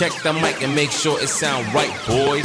Check the mic and make sure it sound right, boy.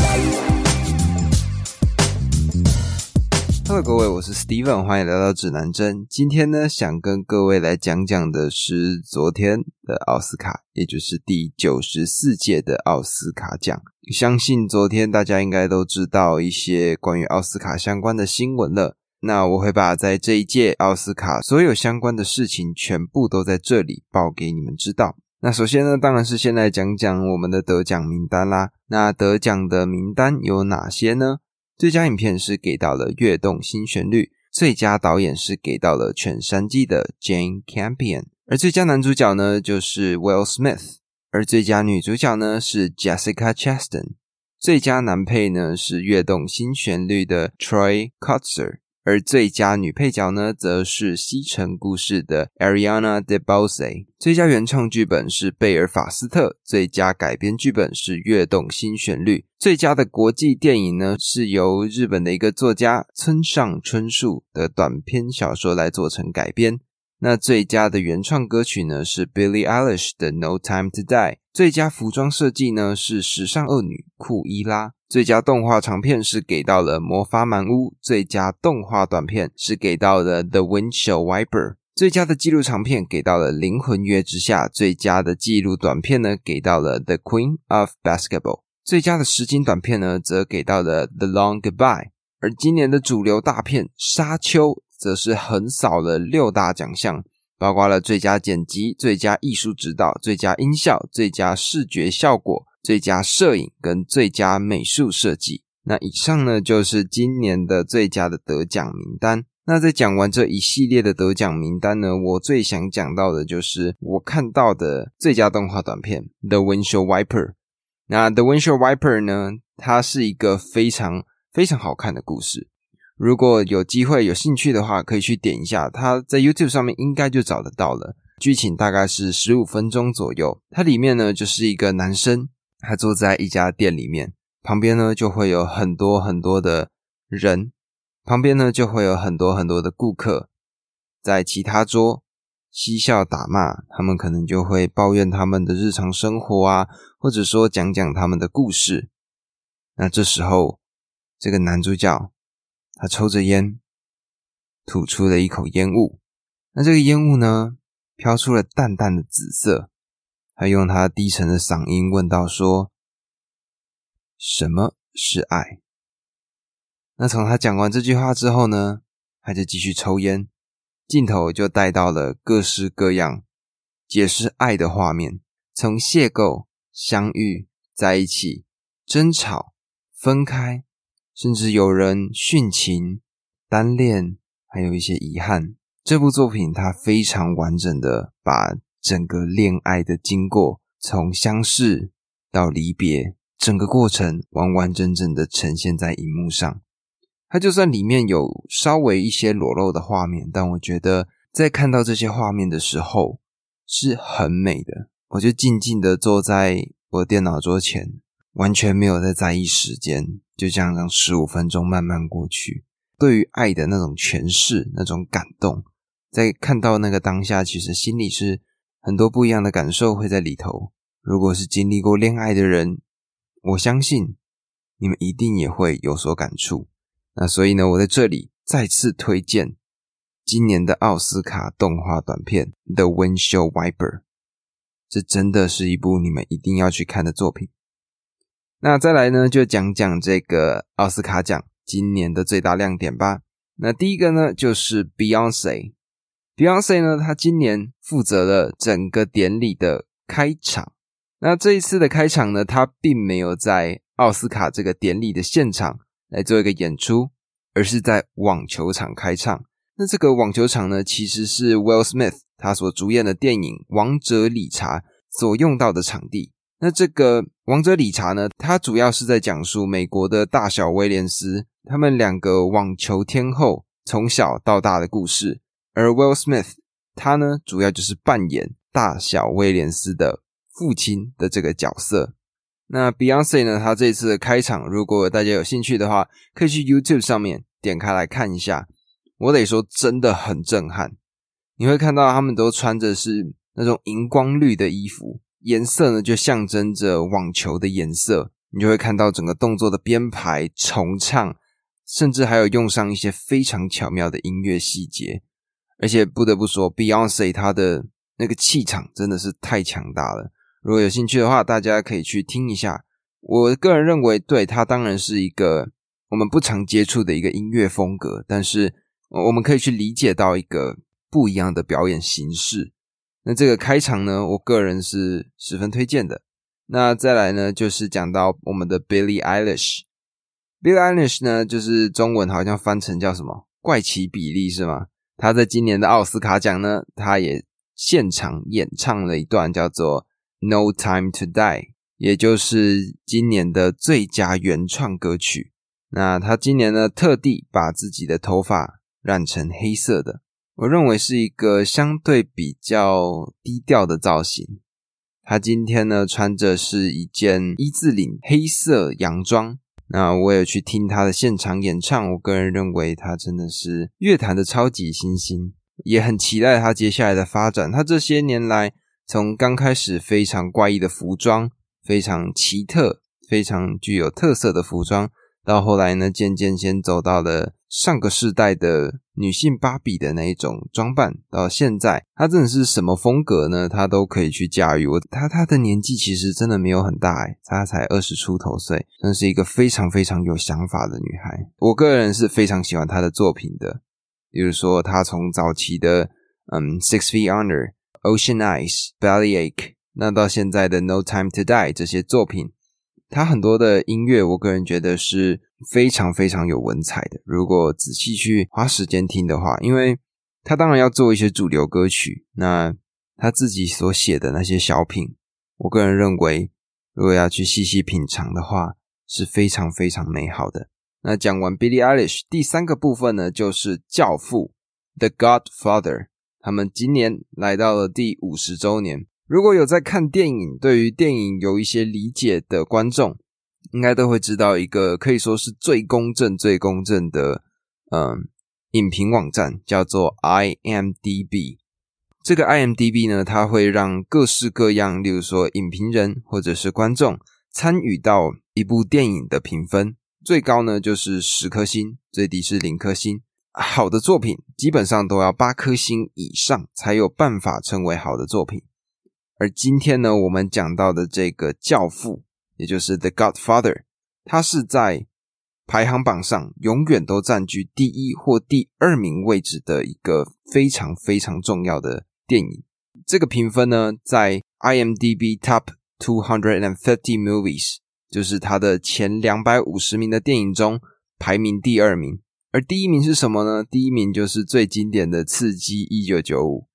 Hello，各位，我是 Steven，欢迎来到指南针。今天呢，想跟各位来讲讲的是昨天的奥斯卡，也就是第九十四届的奥斯卡奖。相信昨天大家应该都知道一些关于奥斯卡相关的新闻了。那我会把在这一届奥斯卡所有相关的事情全部都在这里报给你们知道。那首先呢，当然是先来讲讲我们的得奖名单啦。那得奖的名单有哪些呢？最佳影片是给到了《跃动新旋律》，最佳导演是给到了《犬山记》的 Jane Campion，而最佳男主角呢就是 Will Smith，而最佳女主角呢是 Jessica Chastain，最佳男配呢是《跃动新旋律》的 Troy Kotsur。而最佳女配角呢，则是《西城故事》的 Ariana DeBose。最佳原创剧本是贝尔法斯特，最佳改编剧本是《跃动新旋律》。最佳的国际电影呢，是由日本的一个作家村上春树的短篇小说来做成改编。那最佳的原创歌曲呢，是 Billie Eilish 的《No Time to Die》。最佳服装设计呢，是时尚恶女库伊拉。最佳动画长片是给到了《魔法满屋》，最佳动画短片是给到了《The Windshield Wiper》，最佳的纪录长片给到了《灵魂月之下》，最佳的纪录短片呢给到了《The Queen of Basketball》，最佳的实景短片呢则给到了《The Long Goodbye》，而今年的主流大片《沙丘》则是横扫了六大奖项，包括了最佳剪辑、最佳艺术指导、最佳音效、最佳视觉效果。最佳摄影跟最佳美术设计。那以上呢就是今年的最佳的得奖名单。那在讲完这一系列的得奖名单呢，我最想讲到的就是我看到的最佳动画短片《The Windshield Wiper》。那《The Windshield Wiper》呢，它是一个非常非常好看的故事。如果有机会有兴趣的话，可以去点一下，它在 YouTube 上面应该就找得到了。剧情大概是十五分钟左右。它里面呢就是一个男生。他坐在一家店里面，旁边呢就会有很多很多的人，旁边呢就会有很多很多的顾客，在其他桌嬉笑打骂，他们可能就会抱怨他们的日常生活啊，或者说讲讲他们的故事。那这时候，这个男主角他抽着烟，吐出了一口烟雾，那这个烟雾呢，飘出了淡淡的紫色。他用他低沉的嗓音问道：“说什么是爱？”那从他讲完这句话之后呢，他就继续抽烟，镜头就带到了各式各样解释爱的画面，从邂逅、相遇、在一起、争吵、分开，甚至有人殉情、单恋，还有一些遗憾。这部作品它非常完整的把。整个恋爱的经过，从相识到离别，整个过程完完整整的呈现在荧幕上。它就算里面有稍微一些裸露的画面，但我觉得在看到这些画面的时候是很美的。我就静静的坐在我的电脑桌前，完全没有在在意时间，就这样让十五分钟慢慢过去。对于爱的那种诠释，那种感动，在看到那个当下，其实心里是。很多不一样的感受会在里头。如果是经历过恋爱的人，我相信你们一定也会有所感触。那所以呢，我在这里再次推荐今年的奥斯卡动画短片《The Windshield Wiper》，这真的是一部你们一定要去看的作品。那再来呢，就讲讲这个奥斯卡奖今年的最大亮点吧。那第一个呢，就是 Beyonce。Beyonce 呢，她今年负责了整个典礼的开场。那这一次的开场呢，她并没有在奥斯卡这个典礼的现场来做一个演出，而是在网球场开唱。那这个网球场呢，其实是 Will Smith 他所主演的电影《王者理查》所用到的场地。那这个《王者理查》呢，它主要是在讲述美国的大小威廉斯他们两个网球天后从小到大的故事。而 Will Smith 他呢，主要就是扮演大小威廉斯的父亲的这个角色。那 Beyonce 呢，他这次的开场，如果大家有兴趣的话，可以去 YouTube 上面点开来看一下。我得说，真的很震撼。你会看到他们都穿着是那种荧光绿的衣服，颜色呢就象征着网球的颜色，你就会看到整个动作的编排、重唱，甚至还有用上一些非常巧妙的音乐细节。而且不得不说，Beyonce 她的那个气场真的是太强大了。如果有兴趣的话，大家可以去听一下。我个人认为，对她当然是一个我们不常接触的一个音乐风格，但是我们可以去理解到一个不一样的表演形式。那这个开场呢，我个人是十分推荐的。那再来呢，就是讲到我们的 Billie Eilish。Billie Eilish 呢，就是中文好像翻成叫什么“怪奇比利”是吗？他在今年的奥斯卡奖呢，他也现场演唱了一段叫做《No Time to Die》，也就是今年的最佳原创歌曲。那他今年呢，特地把自己的头发染成黑色的，我认为是一个相对比较低调的造型。他今天呢，穿着是一件一字领黑色洋装。那我有去听他的现场演唱，我个人认为他真的是乐坛的超级新星，也很期待他接下来的发展。他这些年来，从刚开始非常怪异的服装，非常奇特、非常具有特色的服装。到后来呢，渐渐先走到了上个世代的女性芭比的那一种装扮，到现在，她真的是什么风格呢？她都可以去驾驭。我她她的年纪其实真的没有很大，哎，她才二十出头岁，真是一个非常非常有想法的女孩。我个人是非常喜欢她的作品的，比如说她从早期的嗯《Six Feet Under》、《Ocean Eyes》、《Bellyache》，那到现在的《No Time to Die》这些作品。她很多的音乐，我个人觉得是非常非常有文采的。如果仔细去花时间听的话，因为他当然要做一些主流歌曲，那他自己所写的那些小品，我个人认为，如果要去细细品尝的话，是非常非常美好的。那讲完 Billie Eilish，第三个部分呢，就是《教父》The Godfather，他们今年来到了第五十周年。如果有在看电影，对于电影有一些理解的观众，应该都会知道一个可以说是最公正、最公正的，嗯，影评网站叫做 IMDB。这个 IMDB 呢，它会让各式各样，例如说影评人或者是观众参与到一部电影的评分，最高呢就是十颗星，最低是零颗星。好的作品基本上都要八颗星以上，才有办法称为好的作品。而今天呢，我们讲到的这个教父，也就是《The Godfather》，它是在排行榜上永远都占据第一或第二名位置的一个非常非常重要的电影。这个评分呢，在 IMDB Top Two Hundred and Fifty Movies，就是它的前两百五十名的电影中排名第二名。而第一名是什么呢？第一名就是最经典的《刺激一九九五》。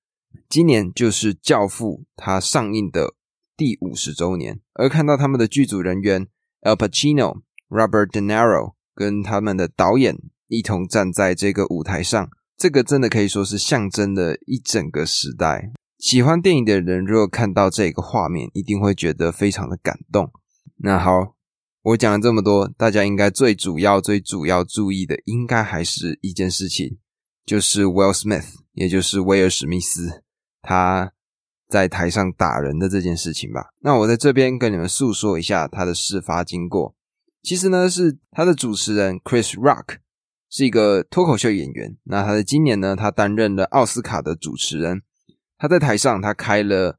今年就是《教父》它上映的第五十周年，而看到他们的剧组人员 Al Pacino、Robert De Niro 跟他们的导演一同站在这个舞台上，这个真的可以说是象征了一整个时代。喜欢电影的人如果看到这个画面，一定会觉得非常的感动。那好，我讲了这么多，大家应该最主要、最主要注意的，应该还是一件事情，就是 Will Smith。也就是威尔史密斯他在台上打人的这件事情吧。那我在这边跟你们诉说一下他的事发经过。其实呢，是他的主持人 Chris Rock 是一个脱口秀演员。那他在今年呢，他担任了奥斯卡的主持人。他在台上，他开了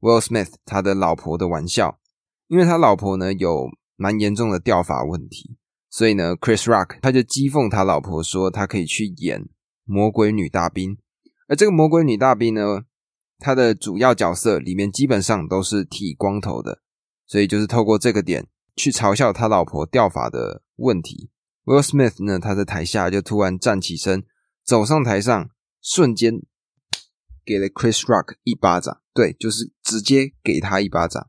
Will Smith 他的老婆的玩笑，因为他老婆呢有蛮严重的掉发问题，所以呢，Chris Rock 他就讥讽他老婆说，他可以去演魔鬼女大兵。而这个魔鬼女大兵呢，他的主要角色里面基本上都是剃光头的，所以就是透过这个点去嘲笑他老婆掉发的问题。Will Smith 呢，他在台下就突然站起身，走上台上，瞬间给了 Chris Rock 一巴掌，对，就是直接给他一巴掌。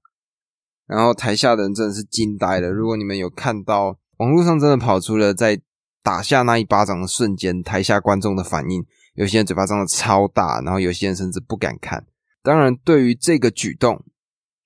然后台下的人真的是惊呆了。如果你们有看到网络上真的跑出了在打下那一巴掌的瞬间，台下观众的反应。有些人嘴巴张的超大，然后有些人甚至不敢看。当然，对于这个举动，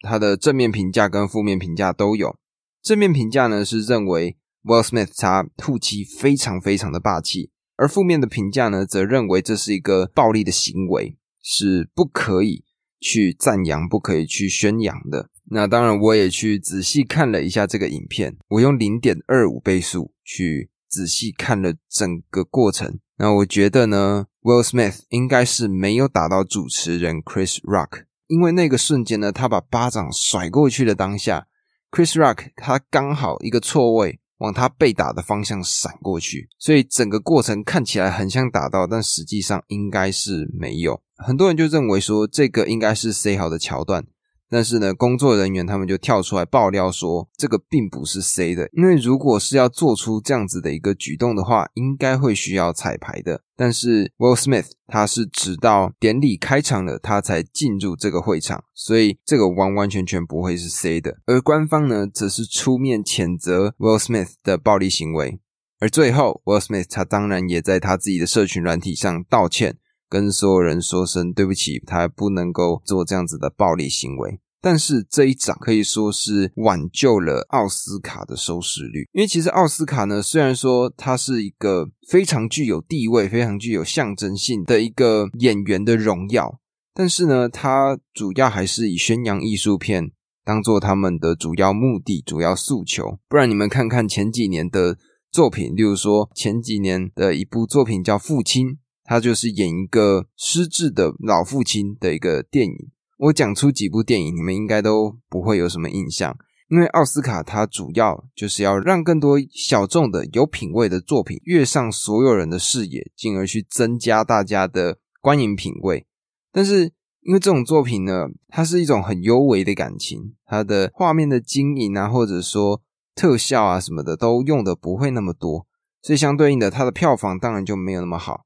他的正面评价跟负面评价都有。正面评价呢是认为 Will Smith 他吐气非常非常的霸气，而负面的评价呢则认为这是一个暴力的行为，是不可以去赞扬、不可以去宣扬的。那当然，我也去仔细看了一下这个影片，我用零点二五倍速去仔细看了整个过程。那我觉得呢，Will Smith 应该是没有打到主持人 Chris Rock，因为那个瞬间呢，他把巴掌甩过去的当下，Chris Rock 他刚好一个错位。往他被打的方向闪过去，所以整个过程看起来很像打到，但实际上应该是没有。很多人就认为说这个应该是 C 好的桥段。但是呢，工作人员他们就跳出来爆料说，这个并不是 C 的，因为如果是要做出这样子的一个举动的话，应该会需要彩排的。但是 Will Smith 他是直到典礼开场了，他才进入这个会场，所以这个完完全全不会是 C 的。而官方呢，则是出面谴责 Will Smith 的暴力行为。而最后，Will Smith 他当然也在他自己的社群软体上道歉。跟所有人说声对不起，他不能够做这样子的暴力行为。但是这一掌可以说是挽救了奥斯卡的收视率，因为其实奥斯卡呢，虽然说它是一个非常具有地位、非常具有象征性的一个演员的荣耀，但是呢，它主要还是以宣扬艺术片当做他们的主要目的、主要诉求。不然你们看看前几年的作品，例如说前几年的一部作品叫《父亲》。他就是演一个失智的老父亲的一个电影。我讲出几部电影，你们应该都不会有什么印象，因为奥斯卡它主要就是要让更多小众的有品味的作品跃上所有人的视野，进而去增加大家的观影品味。但是因为这种作品呢，它是一种很优微的感情，它的画面的经营啊，或者说特效啊什么的都用的不会那么多，所以相对应的，它的票房当然就没有那么好。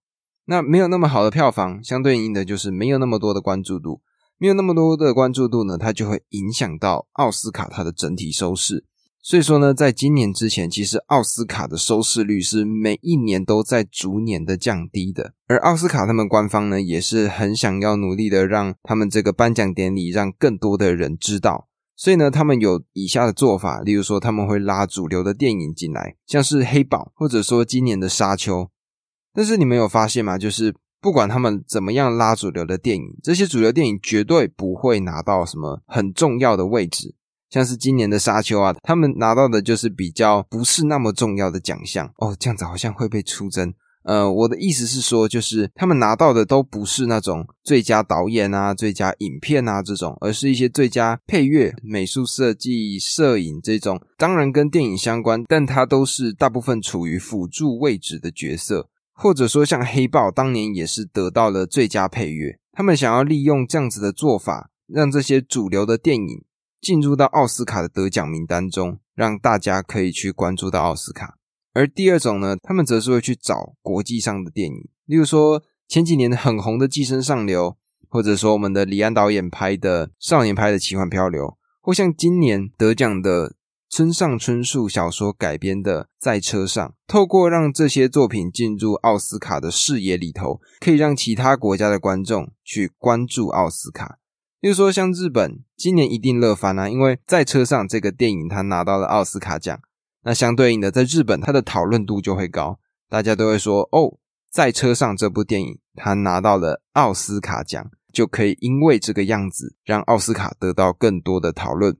那没有那么好的票房，相对应的就是没有那么多的关注度，没有那么多的关注度呢，它就会影响到奥斯卡它的整体收视。所以说呢，在今年之前，其实奥斯卡的收视率是每一年都在逐年的降低的。而奥斯卡他们官方呢，也是很想要努力的让他们这个颁奖典礼让更多的人知道。所以呢，他们有以下的做法，例如说他们会拉主流的电影进来，像是黑豹，或者说今年的沙丘。但是你们有发现吗？就是不管他们怎么样拉主流的电影，这些主流电影绝对不会拿到什么很重要的位置。像是今年的《沙丘》啊，他们拿到的就是比较不是那么重要的奖项哦。这样子好像会被出征。呃，我的意思是说，就是他们拿到的都不是那种最佳导演啊、最佳影片啊这种，而是一些最佳配乐、美术设计、摄影这种。当然跟电影相关，但它都是大部分处于辅助位置的角色。或者说，像黑豹当年也是得到了最佳配乐。他们想要利用这样子的做法，让这些主流的电影进入到奥斯卡的得奖名单中，让大家可以去关注到奥斯卡。而第二种呢，他们则是会去找国际上的电影，例如说前几年很红的《寄生上流》，或者说我们的李安导演拍的少年拍的《奇幻漂流》，或像今年得奖的。村上春树小说改编的《在车上》，透过让这些作品进入奥斯卡的视野里头，可以让其他国家的观众去关注奥斯卡。例如说，像日本今年一定乐翻啊，因为《在车上》这个电影它拿到了奥斯卡奖，那相对应的，在日本它的讨论度就会高，大家都会说：“哦，《在车上》这部电影它拿到了奥斯卡奖，就可以因为这个样子让奥斯卡得到更多的讨论。”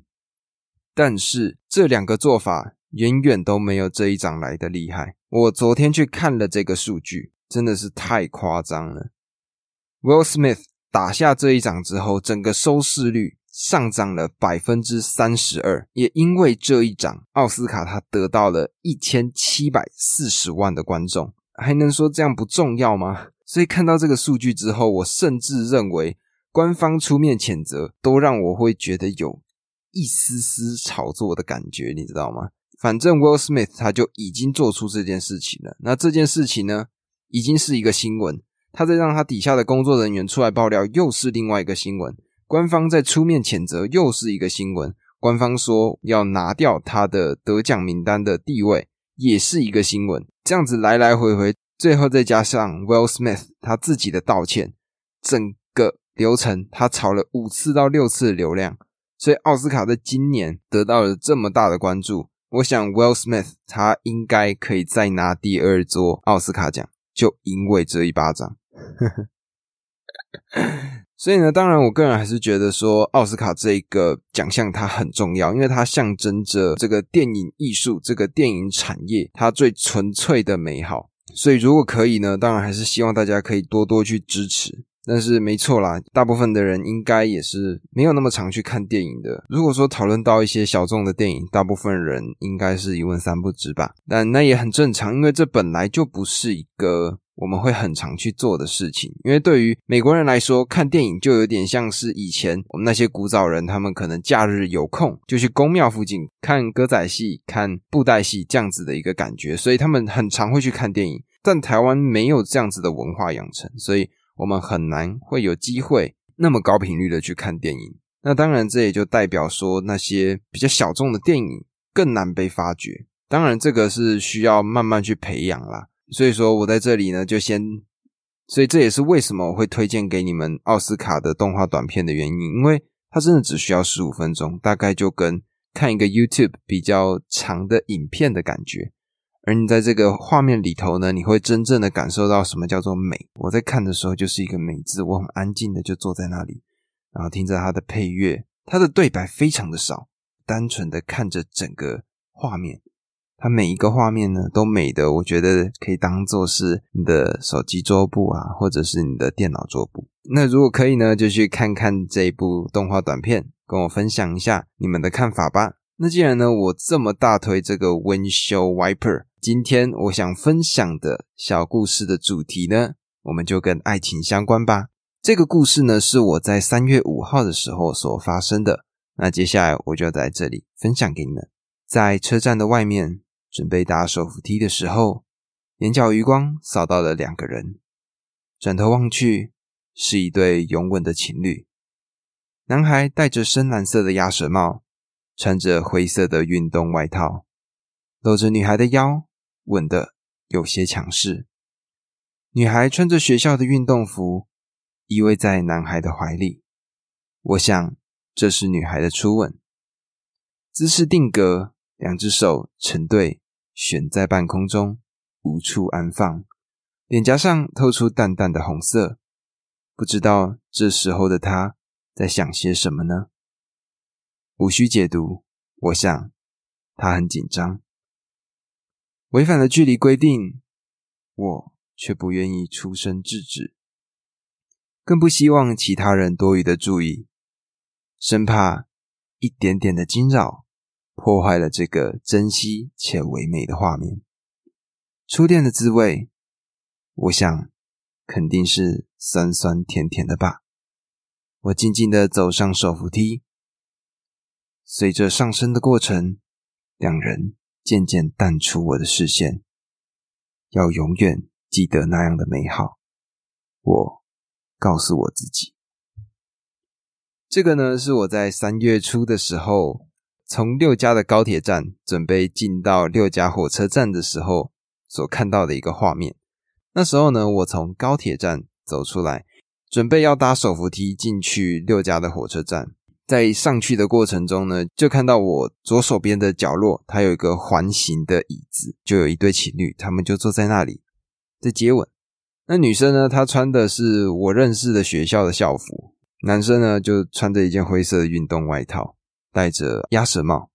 但是这两个做法远远都没有这一掌来的厉害。我昨天去看了这个数据，真的是太夸张了。Will Smith 打下这一掌之后，整个收视率上涨了百分之三十二。也因为这一掌，奥斯卡他得到了一千七百四十万的观众，还能说这样不重要吗？所以看到这个数据之后，我甚至认为官方出面谴责，都让我会觉得有。一丝丝炒作的感觉，你知道吗？反正 Will Smith 他就已经做出这件事情了。那这件事情呢，已经是一个新闻。他在让他底下的工作人员出来爆料，又是另外一个新闻。官方在出面谴责，又是一个新闻。官方说要拿掉他的得奖名单的地位，也是一个新闻。这样子来来回回，最后再加上 Will Smith 他自己的道歉，整个流程他炒了五次到六次的流量。所以奥斯卡在今年得到了这么大的关注，我想 Will Smith 他应该可以再拿第二座奥斯卡奖，就因为这一巴掌。所以呢，当然我个人还是觉得说奥斯卡这个奖项它很重要，因为它象征着这个电影艺术、这个电影产业它最纯粹的美好。所以如果可以呢，当然还是希望大家可以多多去支持。但是没错啦，大部分的人应该也是没有那么常去看电影的。如果说讨论到一些小众的电影，大部分人应该是一问三不知吧。但那也很正常，因为这本来就不是一个我们会很常去做的事情。因为对于美国人来说，看电影就有点像是以前我们那些古早人，他们可能假日有空就去宫庙附近看歌仔戏、看布袋戏这样子的一个感觉，所以他们很常会去看电影。但台湾没有这样子的文化养成，所以。我们很难会有机会那么高频率的去看电影，那当然这也就代表说那些比较小众的电影更难被发掘。当然这个是需要慢慢去培养啦。所以说我在这里呢就先，所以这也是为什么我会推荐给你们奥斯卡的动画短片的原因，因为它真的只需要十五分钟，大概就跟看一个 YouTube 比较长的影片的感觉。而你在这个画面里头呢，你会真正的感受到什么叫做美。我在看的时候就是一个美字，我很安静的就坐在那里，然后听着它的配乐，它的对白非常的少，单纯的看着整个画面，它每一个画面呢都美的，我觉得可以当做是你的手机桌布啊，或者是你的电脑桌布。那如果可以呢，就去看看这一部动画短片，跟我分享一下你们的看法吧。那既然呢，我这么大推这个 Windshield Wiper。今天我想分享的小故事的主题呢，我们就跟爱情相关吧。这个故事呢，是我在三月五号的时候所发生的。那接下来我就在这里分享给你们。在车站的外面准备搭手扶梯的时候，眼角余光扫到了两个人，转头望去，是一对拥吻的情侣。男孩戴着深蓝色的鸭舌帽，穿着灰色的运动外套，搂着女孩的腰。吻的有些强势，女孩穿着学校的运动服，依偎在男孩的怀里。我想这是女孩的初吻，姿势定格，两只手成对悬在半空中，无处安放，脸颊上透出淡淡的红色。不知道这时候的她在想些什么呢？无需解读，我想她很紧张。违反了距离规定，我却不愿意出声制止，更不希望其他人多余的注意，生怕一点点的惊扰破坏了这个珍惜且唯美的画面。初恋的滋味，我想肯定是酸酸甜甜的吧。我静静的走上手扶梯，随着上升的过程，两人。渐渐淡出我的视线，要永远记得那样的美好。我告诉我自己，这个呢是我在三月初的时候，从六家的高铁站准备进到六家火车站的时候所看到的一个画面。那时候呢，我从高铁站走出来，准备要搭手扶梯进去六家的火车站。在上去的过程中呢，就看到我左手边的角落，它有一个环形的椅子，就有一对情侣，他们就坐在那里在接吻。那女生呢，她穿的是我认识的学校的校服，男生呢就穿着一件灰色的运动外套，戴着鸭舌帽，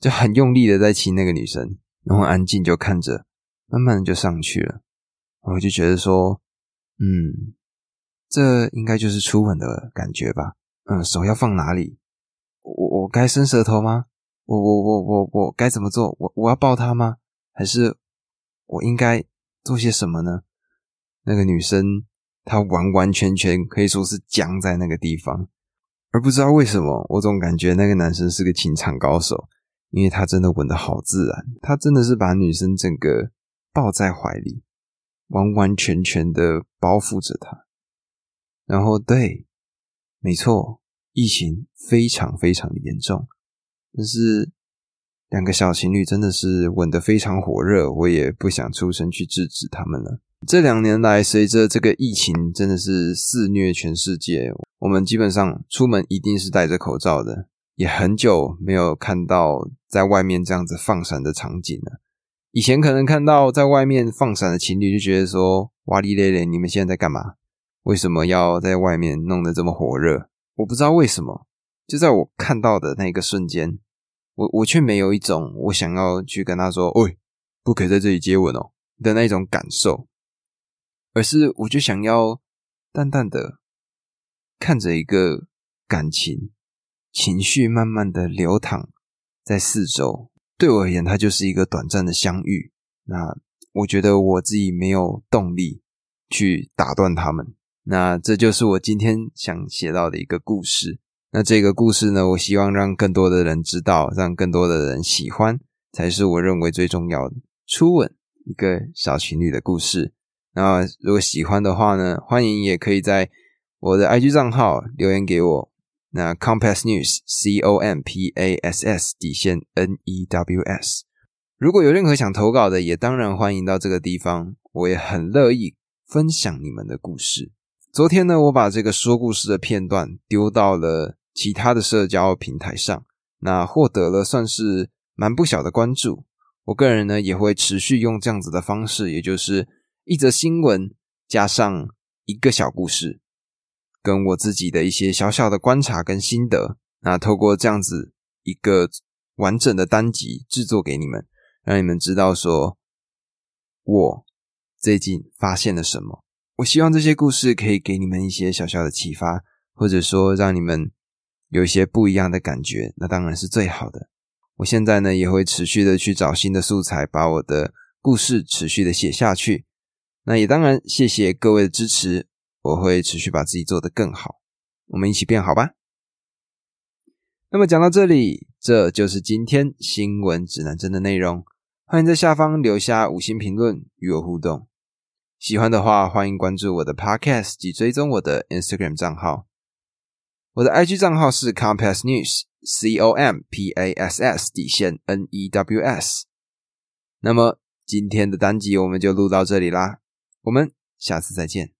就很用力的在亲那个女生，然后安静就看着，慢慢的就上去了。我就觉得说，嗯，这应该就是初吻的感觉吧。嗯，手要放哪里？我我该伸舌头吗？我我我我我该怎么做？我我要抱他吗？还是我应该做些什么呢？那个女生她完完全全可以说是僵在那个地方，而不知道为什么，我总感觉那个男生是个情场高手，因为他真的吻的好自然，他真的是把女生整个抱在怀里，完完全全的包覆着她，然后对。没错，疫情非常非常的严重，但是两个小情侣真的是吻得非常火热，我也不想出声去制止他们了。这两年来，随着这个疫情真的是肆虐全世界，我们基本上出门一定是戴着口罩的，也很久没有看到在外面这样子放闪的场景了。以前可能看到在外面放闪的情侣，就觉得说哇哩咧咧，你们现在在干嘛？为什么要在外面弄得这么火热？我不知道为什么，就在我看到的那个瞬间，我我却没有一种我想要去跟他说“喂，不可以在这里接吻哦”的那种感受，而是我就想要淡淡的看着一个感情情绪慢慢的流淌在四周。对我而言，它就是一个短暂的相遇。那我觉得我自己没有动力去打断他们。那这就是我今天想写到的一个故事。那这个故事呢，我希望让更多的人知道，让更多的人喜欢，才是我认为最重要的。初吻，一个小情侣的故事。那如果喜欢的话呢，欢迎也可以在我的 IG 账号留言给我。那 Compass News C O M P A S S 底线 N E W S。如果有任何想投稿的，也当然欢迎到这个地方，我也很乐意分享你们的故事。昨天呢，我把这个说故事的片段丢到了其他的社交平台上，那获得了算是蛮不小的关注。我个人呢也会持续用这样子的方式，也就是一则新闻加上一个小故事，跟我自己的一些小小的观察跟心得，那透过这样子一个完整的单集制作给你们，让你们知道说我最近发现了什么。我希望这些故事可以给你们一些小小的启发，或者说让你们有一些不一样的感觉，那当然是最好的。我现在呢也会持续的去找新的素材，把我的故事持续的写下去。那也当然谢谢各位的支持，我会持续把自己做得更好。我们一起变好吧。那么讲到这里，这就是今天新闻指南针的内容。欢迎在下方留下五星评论与我互动。喜欢的话，欢迎关注我的 Podcast 及追踪我的 Instagram 账号。我的 IG 账号是 Compass News，C O M P A S S 底线 N E W S。那么今天的单集我们就录到这里啦，我们下次再见。